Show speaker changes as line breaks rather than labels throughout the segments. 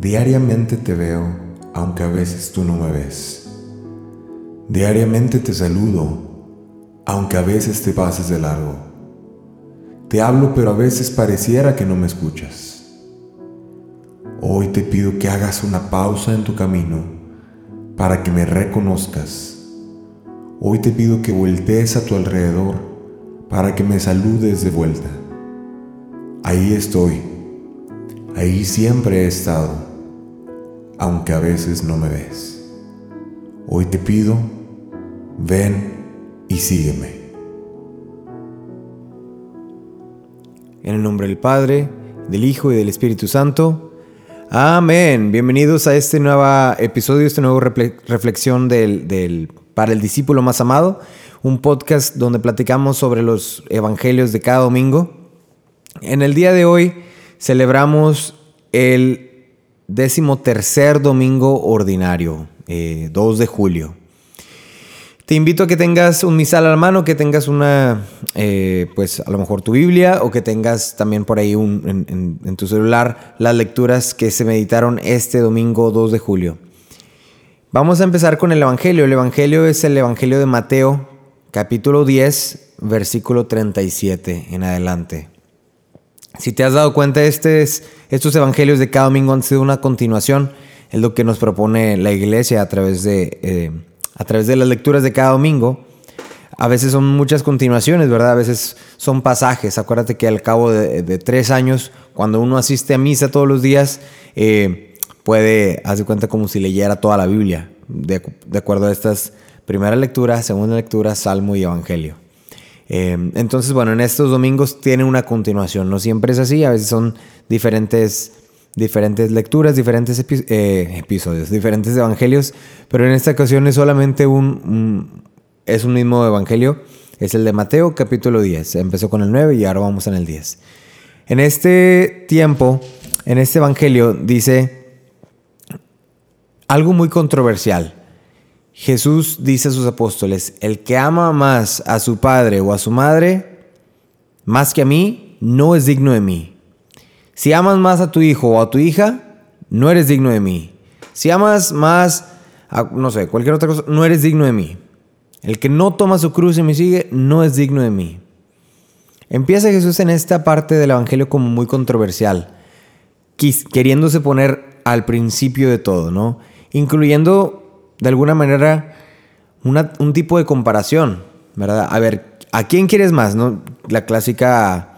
Diariamente te veo, aunque a veces tú no me ves. Diariamente te saludo, aunque a veces te pases de largo. Te hablo, pero a veces pareciera que no me escuchas. Hoy te pido que hagas una pausa en tu camino para que me reconozcas. Hoy te pido que voltees a tu alrededor para que me saludes de vuelta. Ahí estoy, ahí siempre he estado, aunque a veces no me ves. Hoy te pido, ven y sígueme.
En el nombre del Padre, del Hijo y del Espíritu Santo. Amén. Bienvenidos a este nuevo episodio, esta nueva refle- reflexión del- para el discípulo más amado, un podcast donde platicamos sobre los evangelios de cada domingo. En el día de hoy celebramos el décimo tercer domingo ordinario, eh, 2 de julio. Te invito a que tengas un misal a la mano, que tengas una, eh, pues a lo mejor tu Biblia o que tengas también por ahí un- en, en- tu celular las lecturas que se meditaron este domingo 2 de julio. Vamos a empezar con el Evangelio. El Evangelio es el Evangelio de Mateo, capítulo 10, versículo 37 en adelante. Si te has dado cuenta, este es- estos evangelios de cada domingo han sido una continuación. Es lo que nos propone la iglesia a través de, eh, a través de las lecturas de cada domingo. A veces son muchas continuaciones, ¿verdad? A veces son pasajes. Acuérdate que al cabo de, tres años, cuando uno asiste a misa todos los días, eh, puede, hacer cuenta como si leyera toda la Biblia, de acuerdo a estas primera lectura, segunda lectura, salmo y evangelio. Eh, entonces, bueno, en estos domingos tiene una continuación. No siempre es así, a veces son diferentes, diferentes lecturas, diferentes eh, episodios, diferentes evangelios, pero en esta ocasión es solamente un, un- es un mismo evangelio. Es el de Mateo, capítulo 10. Empezó con el 9 y ahora vamos en el 10. En este tiempo, en este evangelio, dice algo muy controversial. Jesús dice a sus apóstoles, el que ama más a su padre o a su madre, más que a mí, no es digno de mí. Si amas más a tu hijo o a tu hija, no eres digno de mí. Si amas más a, no sé, cualquier otra cosa, no eres digno de mí. El que no toma su cruz y me sigue, no es digno de mí. Empieza Jesús en esta parte del Evangelio como muy controversial, queriéndose poner al principio de todo, ¿no? Incluyendo de alguna manera un tipo de comparación, ¿verdad? A ver, ¿a quién quieres más? ¿no? La clásica,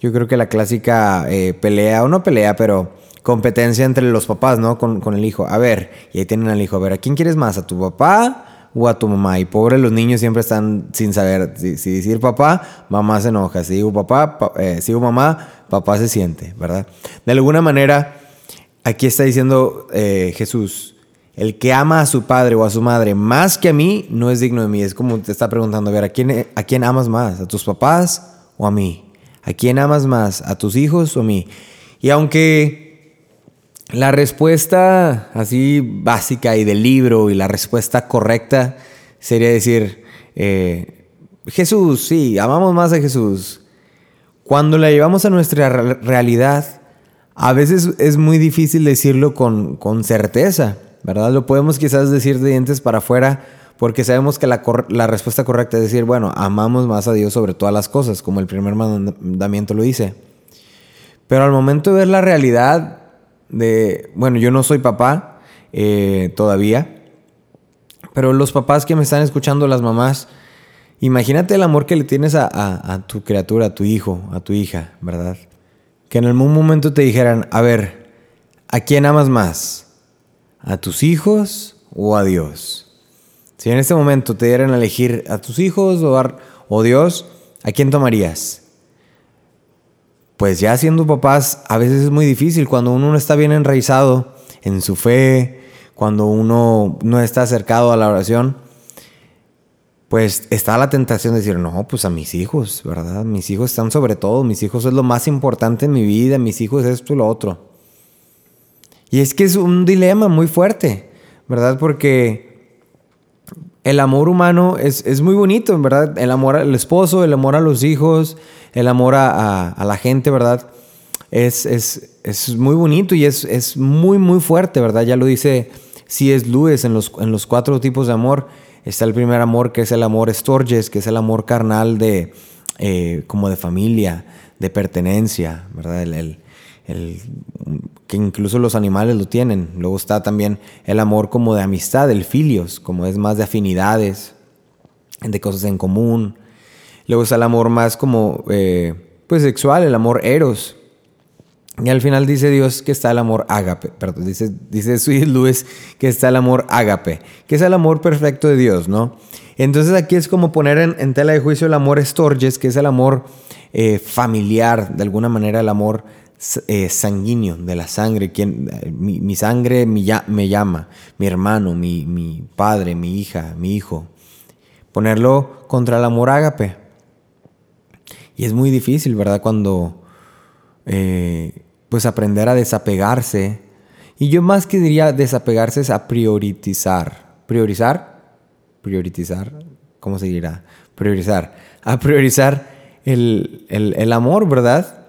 yo creo que la clásica eh, pelea, o no pelea, pero competencia entre los papás, ¿no? Con, con el hijo. A ver, y ahí tienen al hijo, a ver, ¿a quién quieres más? ¿A tu papá o a tu mamá? Y pobre, los niños siempre están sin saber. Si, si decir papá, mamá se enoja. Si digo papá, pa- eh, si digo mamá, papá se siente, ¿verdad? De alguna manera, aquí está diciendo eh, Jesús, el que ama a su padre o a su madre más que a mí, no es digno de mí. Es como te está preguntando, a ver, ¿a quién, ¿a quién amas más? ¿A tus papás o a mí? ¿A quién amas más? ¿A tus hijos o a mí? Y aunque la respuesta así básica y del libro y la respuesta correcta sería decir, eh, Jesús, sí, amamos más a Jesús. Cuando la llevamos a nuestra re- realidad, a veces es muy difícil decirlo con, con certeza, ¿verdad? Lo podemos quizás decir de dientes para afuera porque sabemos que la, respuesta correcta es decir, bueno, amamos más a Dios sobre todas las cosas, como el primer mandamiento lo dice. Pero al momento de ver la realidad de, bueno, yo no soy papá eh, todavía, pero los papás que me están escuchando, las mamás, imagínate el amor que le tienes a tu criatura, a tu hijo, a tu hija, ¿verdad? Que en algún momento te dijeran, a ver, ¿a quién amas más? ¿A tus hijos o a Dios? Si en este momento te dieran a elegir a tus hijos o, a- o Dios, ¿a quién tomarías? Pues ya siendo papás, a veces es muy difícil cuando uno no está bien enraizado en su fe, cuando uno no está acercado a la oración, pues está la tentación de decir, no, pues a mis hijos, ¿verdad? Mis hijos están sobre todo, mis hijos es lo más importante en mi vida, mis hijos es esto y lo otro. Y es que es un dilema muy fuerte, ¿verdad? Porque el amor humano es, muy bonito, ¿verdad? El amor al esposo, el amor a los hijos, el amor a, la gente, ¿verdad? Es, es, muy bonito y es, muy, muy fuerte, ¿verdad? Ya lo dice C.S. Lewis en los, en los cuatro tipos de amor. Está el primer amor que es el amor Storges, que es el amor carnal de, eh, como de familia, de pertenencia, ¿verdad? El, incluso los animales lo tienen. Luego está también el amor como de amistad, el filios, como es más de afinidades, de cosas en común. Luego está el amor más como, eh, pues sexual, el amor eros, y al final dice Dios que está el amor ágape, perdón, dice, dice Sweet que está el amor ágape, que es el amor perfecto de Dios, ¿no? Entonces aquí es como poner en, tela de juicio el amor estorges, que es el amor eh, familiar, de alguna manera el amor eh, sanguíneo, de la sangre, eh, mi, sangre me, llama, mi hermano, mi, mi, padre, mi hija, mi hijo. Ponerlo contra el amor ágape. Y es muy difícil, ¿verdad? Cuando pues aprender a desapegarse. Y yo más que diría desapegarse es a priorizar. ¿Priorizar? Priorizar. ¿Cómo se dirá? Priorizar. A priorizar el, amor, ¿verdad?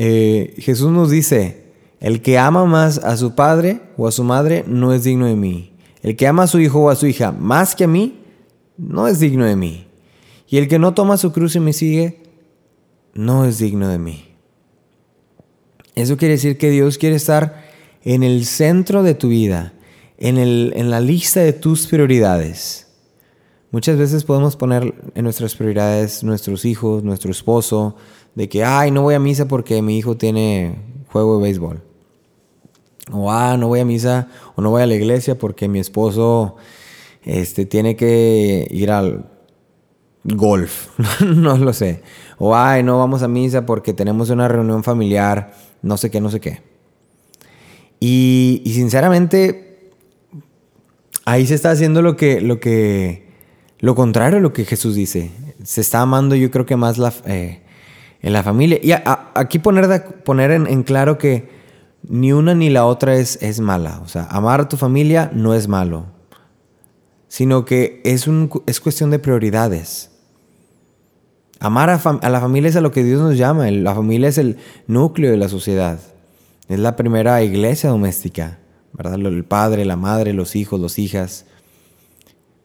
Eh, Jesús nos dice, el que ama más a su padre o a su madre no es digno de mí. El que ama a su hijo o a su hija más que a mí no es digno de mí. Y el que no toma su cruz y me sigue no es digno de mí. Eso quiere decir que Dios quiere estar en el centro de tu vida, en, el, en la lista de tus prioridades. Muchas veces podemos poner en nuestras prioridades nuestros hijos, nuestro esposo, de que, ay, no voy a misa porque mi hijo tiene juego de béisbol. O, ah, no voy a misa o no voy a la iglesia porque mi esposo este, tiene que ir al golf. no lo sé. O, ay, no vamos a misa porque tenemos una reunión familiar no sé qué, no sé qué. Y, sinceramente, ahí se está haciendo lo que, lo que, lo contrario a lo que Jesús dice. Se está amando, yo creo que más la, eh, en la familia. Y aquí poner, poner en, claro que ni una ni la otra es, es mala. O sea, amar a tu familia no es malo, sino que es, un, es cuestión de prioridades. Amar a, la familia es a lo que Dios nos llama. La familia es el núcleo de la sociedad. Es la primera iglesia doméstica, ¿verdad? El padre, la madre, los hijos, las hijas.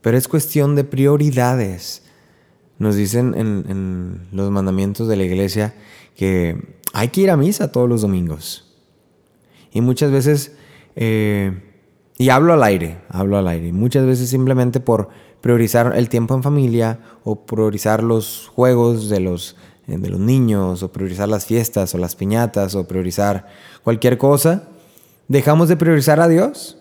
Pero es cuestión de prioridades. Nos dicen en, los mandamientos de la iglesia que hay que ir a misa todos los domingos. Y muchas veces, eh, y hablo al aire, hablo al aire, muchas veces simplemente por priorizar el tiempo en familia o priorizar los juegos de los, eh, de los niños o priorizar las fiestas o las piñatas o priorizar cualquier cosa, dejamos de priorizar a Dios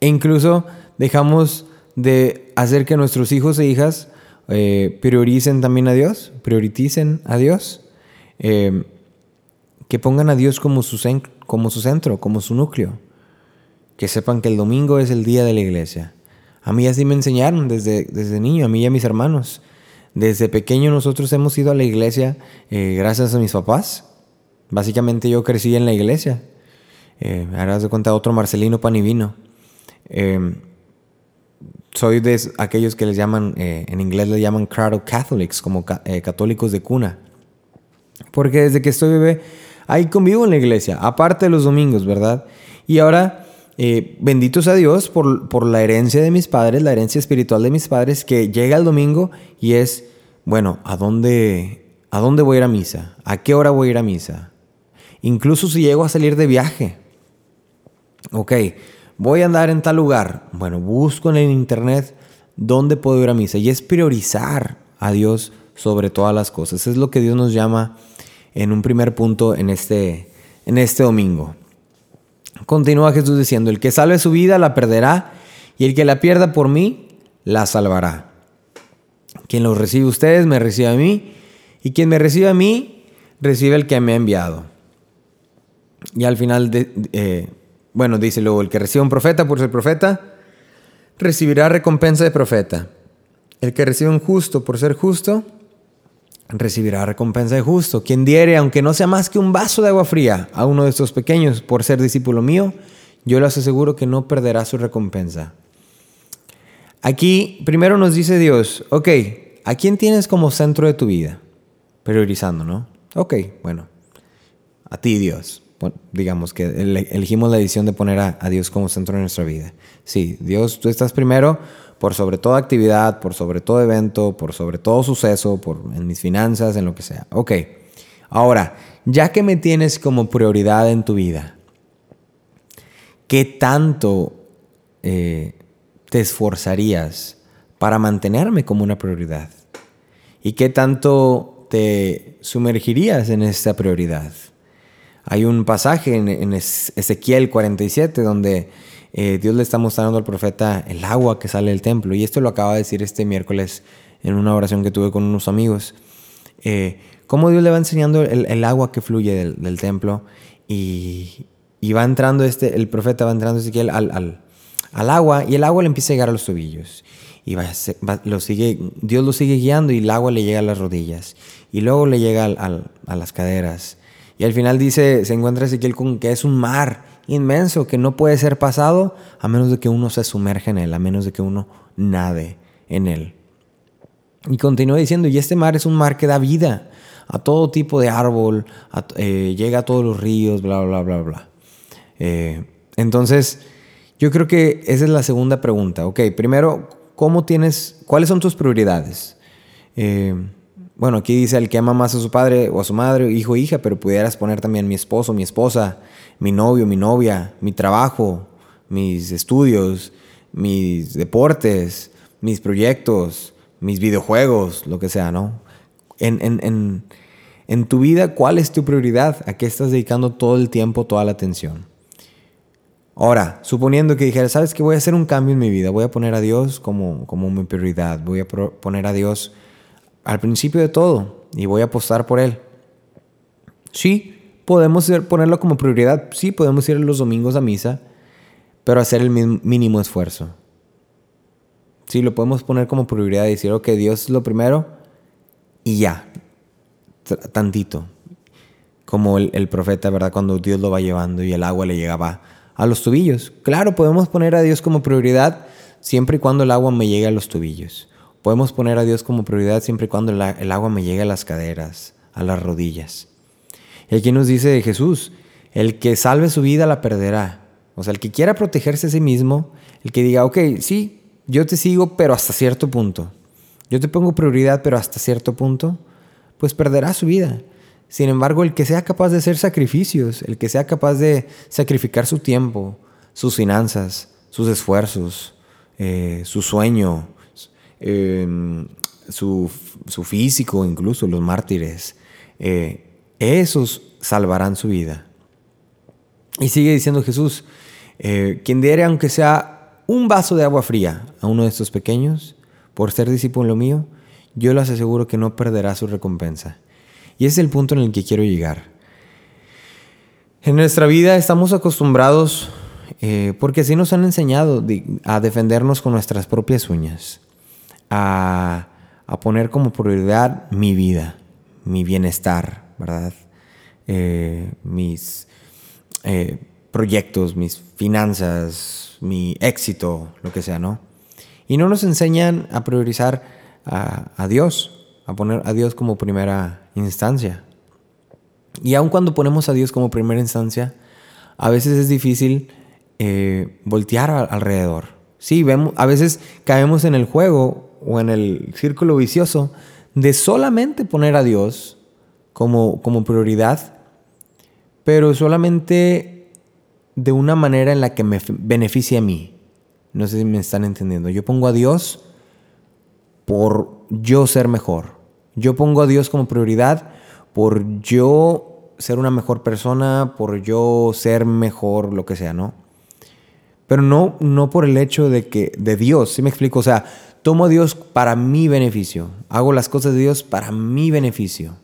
e incluso dejamos de hacer que nuestros hijos e hijas eh, prioricen también a Dios, prioricen a Dios, eh, que pongan a Dios como su, centro, como su núcleo, que sepan que el domingo es el día de la iglesia a mí así me enseñaron desde, desde niño, a mí y a mis hermanos. Desde pequeño nosotros hemos ido a la iglesia eh, gracias a mis papás. Básicamente yo crecí en la iglesia. Eh, ahora de cuenta otro Marcelino Panivino. Eh, soy de aquellos que les llaman, eh, en inglés le llaman cradle Catholics, como católicos de cuna. Porque desde que estoy bebé, ahí convivo en la iglesia, aparte de los domingos, ¿verdad? Y ahora eh, benditos a Dios por, la herencia de mis padres, la herencia espiritual de mis padres, que llega el domingo y es, bueno, ¿a dónde, ¿a dónde voy a ir a misa? ¿A qué hora voy a ir a misa? Incluso si llego a salir de viaje. Ok, voy a andar en tal lugar. Bueno, busco en el internet dónde puedo ir a misa. Y es priorizar a Dios sobre todas las cosas. Es lo que Dios nos llama en un primer punto en este, en este domingo. Continúa Jesús diciendo, el que salve su vida la perderá, y el que la pierda por mí, la salvará. Quien los recibe a ustedes, me recibe a mí, y quien me recibe a mí, recibe el que me ha enviado. Y al final eh, bueno, dice luego, el que recibe un profeta por ser profeta, recibirá recompensa de profeta. El que recibe un justo por ser justo, recibirá recompensa de justo. Quien diere, aunque no sea más que un vaso de agua fría, a uno de estos pequeños por ser discípulo mío, yo les aseguro que no perderá su recompensa. Aquí primero nos dice Dios, ok, ¿a quién tienes como centro de tu vida? Priorizando, ¿no? Ok, bueno, a ti Dios. Digamos que elegimos la decisión de poner a, Dios como centro de nuestra vida. Sí, Dios, tú estás primero por sobre toda actividad, por sobre todo evento, por sobre todo suceso, por, en mis finanzas, en lo que sea. Ok, ahora, ya que me tienes como prioridad en tu vida, ¿qué tanto eh, te esforzarías para mantenerme como una prioridad? ¿Y qué tanto te sumergirías en esta prioridad? Hay un pasaje en, Ezequiel 47 donde eh, Dios le está mostrando al profeta el agua que sale del templo. Y esto lo acaba de decir este miércoles en una oración que tuve con unos amigos. Eh, cómo Dios le va enseñando el, agua que fluye del, templo y, va entrando este, el profeta va entrando Ezequiel al, al, agua y el agua le empieza a llegar a los tobillos. Y va, lo sigue, Dios lo sigue guiando y el agua le llega a las rodillas. Y luego le llega a las caderas. Y al final dice, se encuentra Ezequiel con que es un mar inmenso que no puede ser pasado a menos de que uno se sumerja en él, a menos de que uno nade en él. Y continúa diciendo, y este mar es un mar que da vida a todo tipo de árbol, eh, llega a todos los ríos, bla, bla, bla, bla. Eh, entonces, yo creo que esa es la segunda pregunta. Ok, primero, ¿cómo tienes, cuáles son tus prioridades? Eh, bueno, aquí dice el que ama más a su padre o a su madre, hijo o hija, pero pudieras poner también mi esposo, mi esposa, mi novio, mi novia, mi trabajo, mis estudios, mis deportes, mis proyectos, mis videojuegos, lo que sea, ¿no? En, en, en tu vida, ¿cuál es tu prioridad? ¿A qué estás dedicando todo el tiempo, toda la atención? Ahora, suponiendo que dijera, ¿sabes qué? Voy a hacer un cambio en mi vida, voy a poner a Dios como, como mi prioridad, voy a poner a Dios al principio de todo y voy a apostar por Él. Sí, podemos ponerlo como prioridad, sí, podemos ir los domingos a misa, pero hacer el mínimo esfuerzo. Sí, lo podemos poner como prioridad y decir, ok, Dios es lo primero y ya, tantito. Como el, profeta, ¿verdad? Cuando Dios lo va llevando y el agua le llegaba a los tobillos. Claro, podemos poner a Dios como prioridad siempre y cuando el agua me llegue a los tobillos. Podemos poner a Dios como prioridad siempre y cuando el agua me llegue a las caderas, a las rodillas. Y aquí nos dice Jesús, el que salve su vida la perderá. O sea, el que quiera protegerse a sí mismo, el que diga, ok, sí, yo te sigo, pero hasta cierto punto. Yo te pongo prioridad, pero hasta cierto punto, pues perderá su vida. Sin embargo, el que sea capaz de hacer sacrificios, el que sea capaz de sacrificar su tiempo, sus finanzas, sus esfuerzos, eh, su sueño, su, físico, incluso los mártires, eh, esos salvarán su vida. Y sigue diciendo Jesús, eh, quien diere aunque sea un vaso de agua fría a uno de estos pequeños, por ser discípulo mío, yo les aseguro que no perderá su recompensa. Y ese es el punto en el que quiero llegar. En nuestra vida estamos acostumbrados, eh, porque así nos han enseñado, a defendernos con nuestras propias uñas a, poner como prioridad mi vida, mi bienestar, ¿verdad? Eh, mis eh, proyectos, mis finanzas, mi éxito, lo que sea, ¿no? Y no nos enseñan a priorizar a, Dios, a poner a Dios como primera instancia. Y aun cuando ponemos a Dios como primera instancia, a veces es difícil eh, voltear alrededor. Sí, vemos, a veces caemos en el juego o en el círculo vicioso de solamente poner a Dios como, como prioridad, pero solamente de una manera en la que me beneficie a mí. No sé si me están entendiendo. Yo pongo a Dios por yo ser mejor. Yo pongo a Dios como prioridad por yo ser una mejor persona, por yo ser mejor, lo que sea, ¿no? Pero no, no por el hecho de que, de Dios, ¿sí me explico? O sea, Tomo a Dios para mi beneficio. Hago las cosas de Dios para mi beneficio.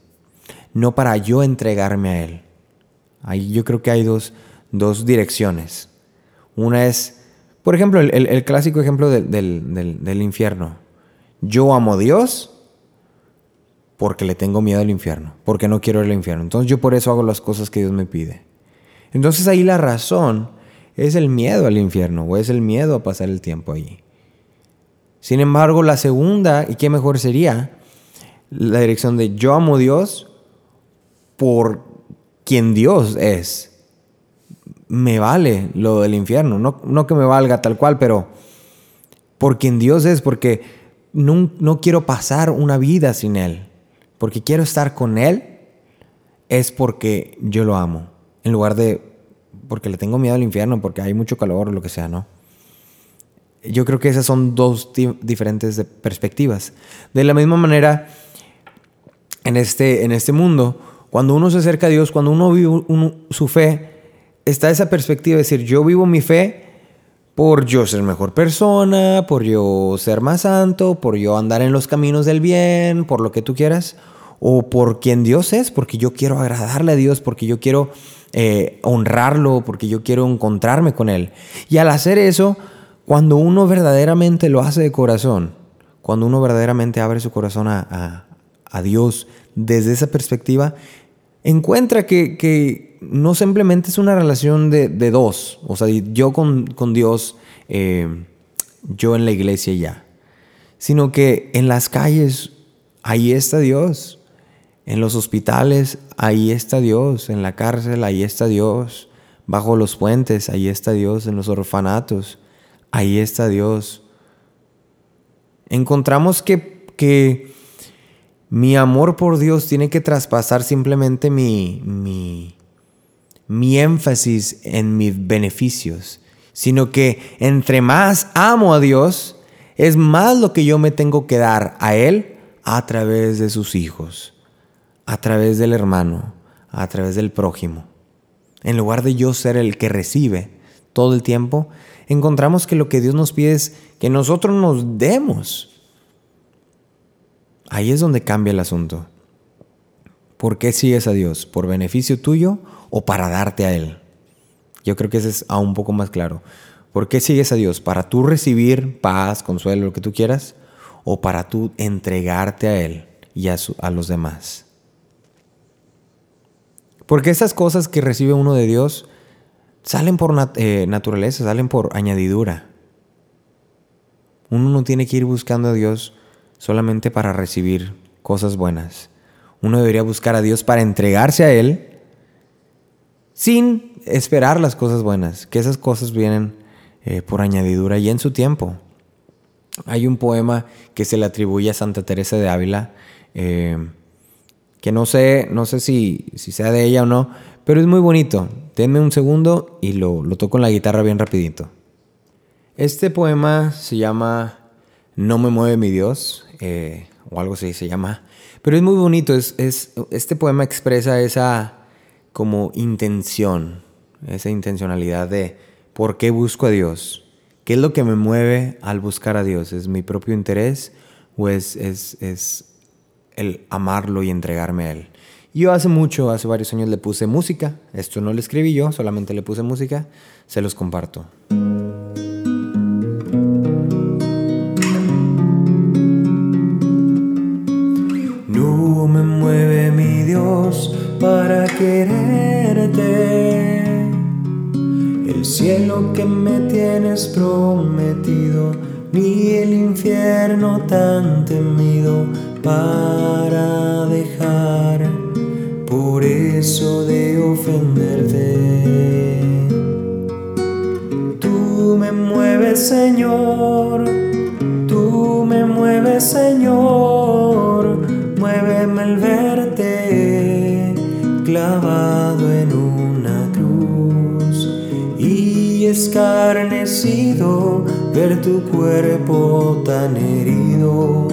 No para yo entregarme a Él. Ahí yo creo que hay dos, direcciones. Una es, por ejemplo, el, el- el clásico ejemplo del, del- del- del infierno. Yo amo a Dios porque le tengo miedo al infierno, porque no quiero ir al infierno. Entonces yo por eso hago las cosas que Dios me pide. Entonces ahí la razón es el miedo al infierno o es el miedo a pasar el tiempo allí. Sin embargo, la segunda, y qué mejor sería, la dirección de yo amo a Dios por quien Dios es. Me vale lo del infierno. No, que me valga tal cual, pero por quien Dios es, porque no, no quiero pasar una vida sin Él. Porque quiero estar con Él, es porque yo lo amo. En lugar de porque le tengo miedo al infierno, porque hay mucho calor o lo que sea, ¿no? Yo creo que esas son dos di- diferentes de- perspectivas. De la misma manera, en este, en este mundo, cuando uno se acerca a Dios, cuando uno vive su fe, está esa perspectiva de decir, yo vivo mi fe por yo ser mejor persona, por yo ser más santo, por yo andar en los caminos del bien, por lo que tú quieras, o por quien Dios es, porque yo quiero agradarle a Dios, porque yo quiero eh, honrarlo, porque yo quiero encontrarme con Él. Y al hacer eso, cuando uno verdaderamente lo hace de corazón, cuando uno verdaderamente abre su corazón a, Dios desde esa perspectiva, encuentra que, no simplemente es una relación de, dos, o sea, yo con, Dios, eh, yo en la iglesia ya, sino que en las calles, ahí está Dios, en los hospitales, ahí está Dios, en la cárcel, ahí está Dios, bajo los puentes, ahí está Dios, en los orfanatos, ahí está Dios. Encontramos que, que mi amor por Dios tiene que traspasar simplemente mi, mi, mi énfasis en mis beneficios, sino que entre más amo a Dios, es más lo que yo me tengo que dar a Él a través de sus hijos, a través del hermano, a través del prójimo. En lugar de yo ser el que recibe todo el tiempo, encontramos que lo que Dios nos pide es que nosotros nos demos. Ahí es donde cambia el asunto. ¿Por qué sigues a Dios? ¿Por beneficio tuyo o para darte a Él? Yo creo que ese es aún un poco más claro. ¿Por qué sigues a Dios? ¿Para tú recibir paz, consuelo, lo que tú quieras? ¿O para tú entregarte a Él y a, los demás? Porque esas cosas que recibe uno de Dios salen por eh, naturaleza, salen por añadidura. Uno no tiene que ir buscando a Dios solamente para recibir cosas buenas. Uno debería buscar a Dios para entregarse a Él sin esperar las cosas buenas, que esas cosas vienen eh, por añadidura y en su tiempo. Hay un poema que se le atribuye a Santa Teresa de Ávila, eh, que no sé, no sé si, si sea de ella o no, pero es muy bonito. Denme un segundo y lo, lo toco en la guitarra bien rapidito. Este poema se llama No me mueve mi Dios, eh, o algo así se llama. Pero es muy bonito, es, es- este poema expresa esa como intención, esa intencionalidad de por qué busco a Dios. ¿Qué es lo que me mueve al buscar a Dios? ¿Es mi propio interés o es, es, es el amarlo y entregarme a Él? Yo hace mucho, hace varios años le puse música. Esto no lo escribí yo, solamente le puse música. Se los comparto.
No me mueve mi Dios para quererte. El cielo que me tienes prometido, ni el infierno tan temido para dejar. Por eso de ofenderte. Tú me mueves, Señor. Tú me mueves, Señor. Muéveme el verte clavado en una cruz y escarnecido ver tu cuerpo tan herido.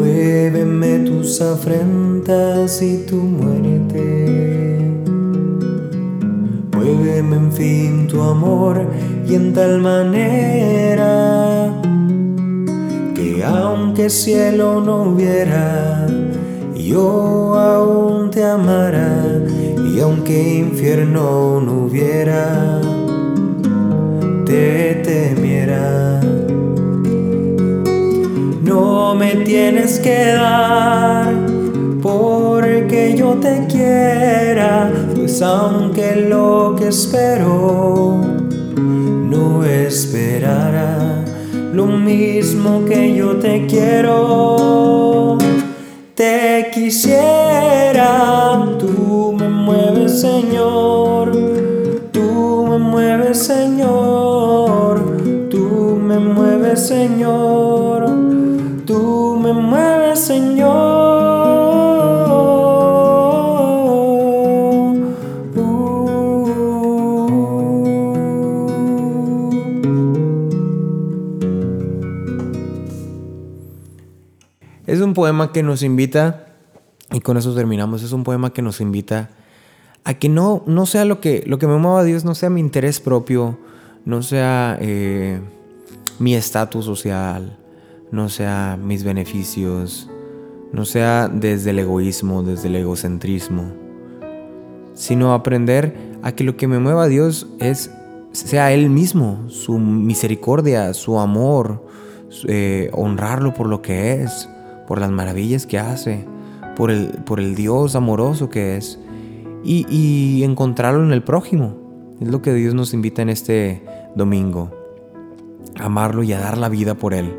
Muéveme tus afrentas y tu muerte. Muéveme en fin tu amor y en tal manera que aunque cielo no hubiera, yo aún te amara y aunque infierno no hubiera, temiera. No me tienes que dar porque yo te quiera, pues aunque lo que espero no esperará lo mismo que yo te quiero. Te quisiera, tú me mueves, Señor. Tú me mueves, Señor. Tú me mueves, Señor.
Un poema que nos invita, y con eso terminamos, es un poema que nos invita a que no, no sea lo que, lo que me mueva a Dios, no sea mi interés propio, no sea eh, mi estatus social, no sea mis beneficios, no sea desde el egoísmo, desde el egocentrismo, sino aprender a que lo que me mueva a Dios es sea Él mismo, su misericordia, su amor, eh, honrarlo por lo que es, por las maravillas que hace, por el, por el Dios amoroso que es, y, encontrarlo en el prójimo. Es lo que Dios nos invita en este domingo. Amarlo y a dar la vida por Él,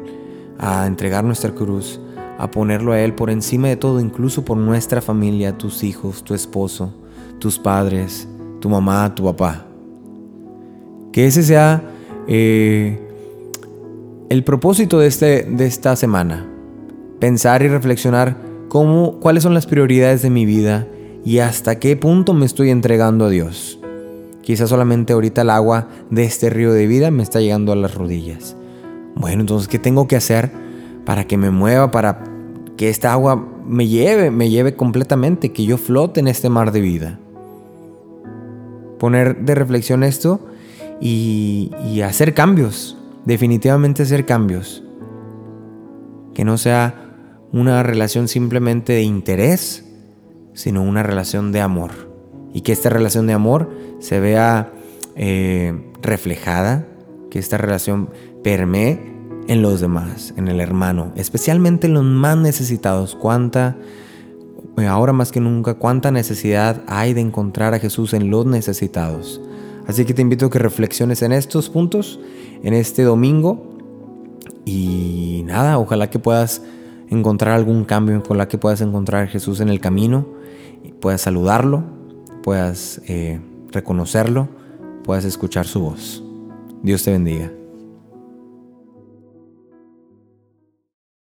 a entregar nuestra cruz, a ponerlo a Él por encima de todo, incluso por nuestra familia, tus hijos, tu esposo, tus padres, tu mamá, tu papá. Que ese sea eh, el propósito de, este, de esta semana pensar y reflexionar cómo, cuáles son las prioridades de mi vida y hasta qué punto me estoy entregando a Dios. Quizás solamente ahorita el agua de este río de vida me está llegando a las rodillas. Bueno, entonces, ¿qué tengo que hacer para que me mueva, para que esta agua me lleve, me lleve completamente, que yo flote en este mar de vida? Poner de reflexión esto y, y hacer cambios, definitivamente hacer cambios. Que no sea una relación simplemente de interés, sino una relación de amor. Y que esta relación de amor se vea eh, reflejada, que esta relación permee en los demás, en el hermano, especialmente en los más necesitados. Cuánta, eh, ahora más que nunca, cuánta necesidad hay de encontrar a Jesús en los necesitados. Así que te invito a que reflexiones en estos puntos, en este domingo. Y nada, ojalá que puedas encontrar algún cambio con la que puedas encontrar a Jesús en el camino, puedas saludarlo, puedas eh, reconocerlo, puedas escuchar su voz. Dios te bendiga.